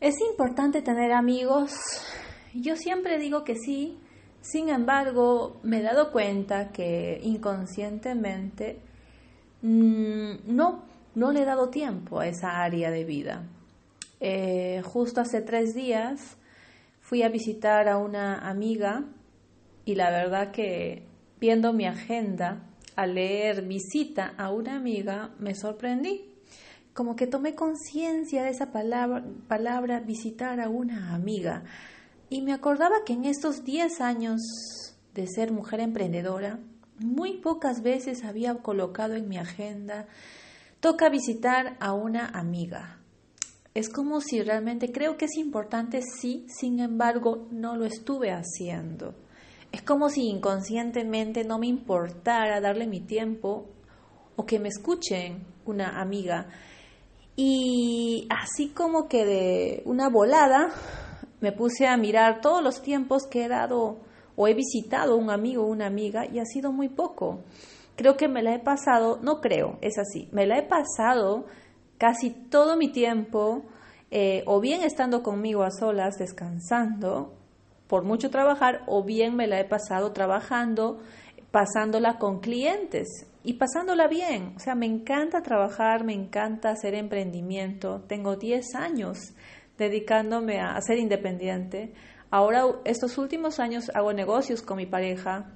¿Es importante tener amigos? Yo siempre digo que sí, sin embargo me he dado cuenta que inconscientemente mm, no, no le he dado tiempo a esa área de vida. Eh, justo hace tres días fui a visitar a una amiga y la verdad que viendo mi agenda, al leer visita a una amiga, me sorprendí como que tomé conciencia de esa palabra, palabra visitar a una amiga. Y me acordaba que en estos 10 años de ser mujer emprendedora, muy pocas veces había colocado en mi agenda, toca visitar a una amiga. Es como si realmente creo que es importante, sí, sin embargo, no lo estuve haciendo. Es como si inconscientemente no me importara darle mi tiempo o que me escuchen una amiga. Y así como que de una volada me puse a mirar todos los tiempos que he dado o he visitado un amigo o una amiga y ha sido muy poco. Creo que me la he pasado, no creo, es así, me la he pasado casi todo mi tiempo eh, o bien estando conmigo a solas descansando por mucho trabajar o bien me la he pasado trabajando pasándola con clientes y pasándola bien. O sea, me encanta trabajar, me encanta hacer emprendimiento. Tengo 10 años dedicándome a, ser independiente. Ahora, estos últimos años hago negocios con mi pareja.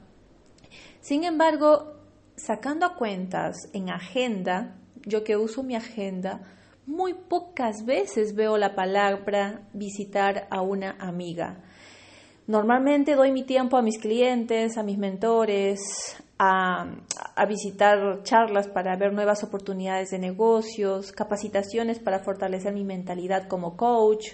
Sin embargo, sacando cuentas en agenda, yo que uso mi agenda, muy pocas veces veo la palabra visitar a una amiga. Normalmente doy mi tiempo a mis clientes, a mis mentores, a, visitar charlas para ver nuevas oportunidades de negocios, capacitaciones para fortalecer mi mentalidad como coach.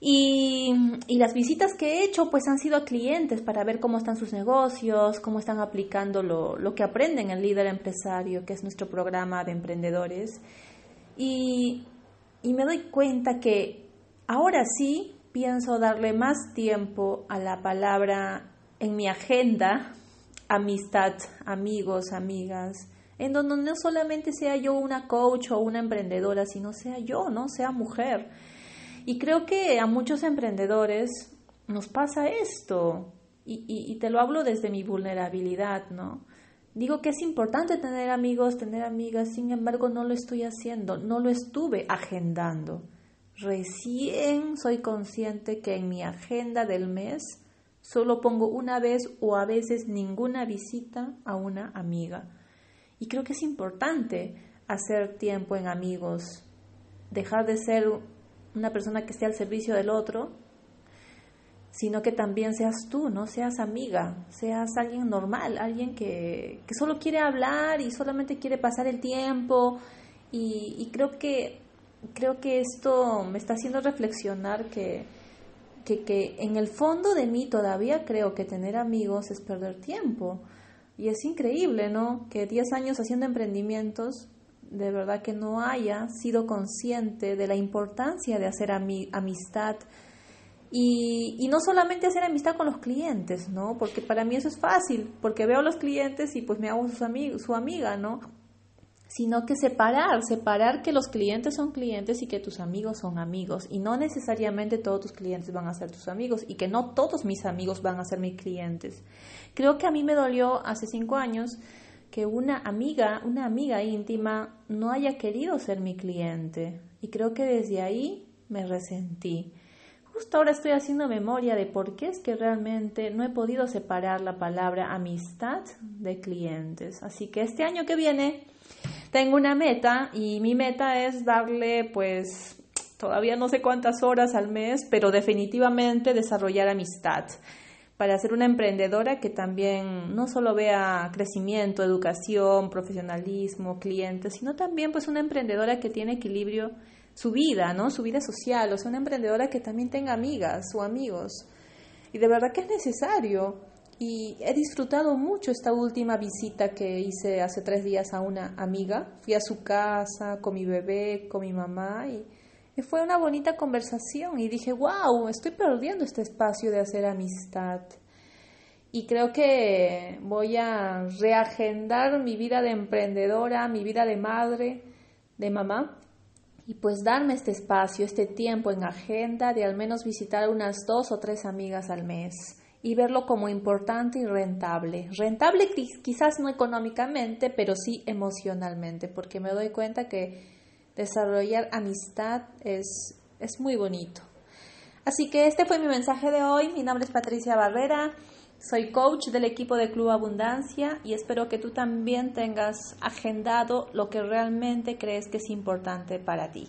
Y, las visitas que he hecho pues han sido a clientes para ver cómo están sus negocios, cómo están aplicando lo, que aprenden el líder empresario, que es nuestro programa de emprendedores. Y me doy cuenta que ahora sí pienso darle más tiempo a la palabra en mi agenda, amistad, amigos, amigas, en donde no solamente sea yo una coach o una emprendedora, sino sea yo, ¿no? Sea mujer. Y creo que a muchos emprendedores nos pasa esto, y, y te lo hablo desde mi vulnerabilidad, ¿no? Digo que es importante tener amigos, tener amigas, sin embargo no lo estoy haciendo, no lo estuve agendando. Recién soy consciente que en mi agenda del mes solo pongo una vez o a veces ninguna visita a una amiga. Y creo que es importante hacer tiempo en amigos, dejar de ser una persona que esté al servicio del otro, sino que también seas tú, no seas amiga, seas alguien normal, alguien que, que solo quiere hablar y solamente quiere pasar el tiempo. Y, y creo que creo que esto me está haciendo reflexionar que, que, en el fondo de mí todavía creo que tener amigos es perder tiempo. Y es increíble, ¿no? Que 10 años haciendo emprendimientos, de verdad que no haya sido consciente de la importancia de hacer amistad. Y, y, no solamente hacer amistad con los clientes, ¿no? Porque para mí eso es fácil, porque veo a los clientes y pues me hago su, su amiga, ¿no? Sino que separar, separar que los clientes son clientes y que tus amigos son amigos y no necesariamente todos tus clientes van a ser tus amigos y que no todos mis amigos van a ser mis clientes. Creo que a mí me dolió hace cinco años que una amiga, una amiga íntima no haya querido ser mi cliente y creo que desde ahí me resentí. Justo ahora estoy haciendo memoria de por qué es que realmente no he podido separar la palabra amistad de clientes. Así que este año que viene tengo una meta y mi meta es darle pues todavía no sé cuántas horas al mes, pero definitivamente desarrollar amistad para ser una emprendedora que también no solo vea crecimiento, educación, profesionalismo, clientes, sino también pues una emprendedora que tiene equilibrio su vida, ¿no? Su vida social, o sea, una emprendedora que también tenga amigas o amigos. Y de verdad que es necesario y he disfrutado mucho esta última visita que hice hace tres días a una amiga. Fui a su casa con mi bebé, con mi mamá y, fue una bonita conversación y dije, wow, estoy perdiendo este espacio de hacer amistad. Y creo que voy a reagendar mi vida de emprendedora, mi vida de madre, de mamá, y pues darme este espacio, este tiempo en agenda de al menos visitar unas dos o tres amigas al mes y verlo como importante y rentable. Rentable quizás no económicamente, pero sí emocionalmente, porque me doy cuenta que desarrollar amistad es, es muy bonito. Así que este fue mi mensaje de hoy. Mi nombre es Patricia Barrera. Soy coach del equipo de Club Abundancia y espero que tú también tengas agendado lo que realmente crees que es importante para ti.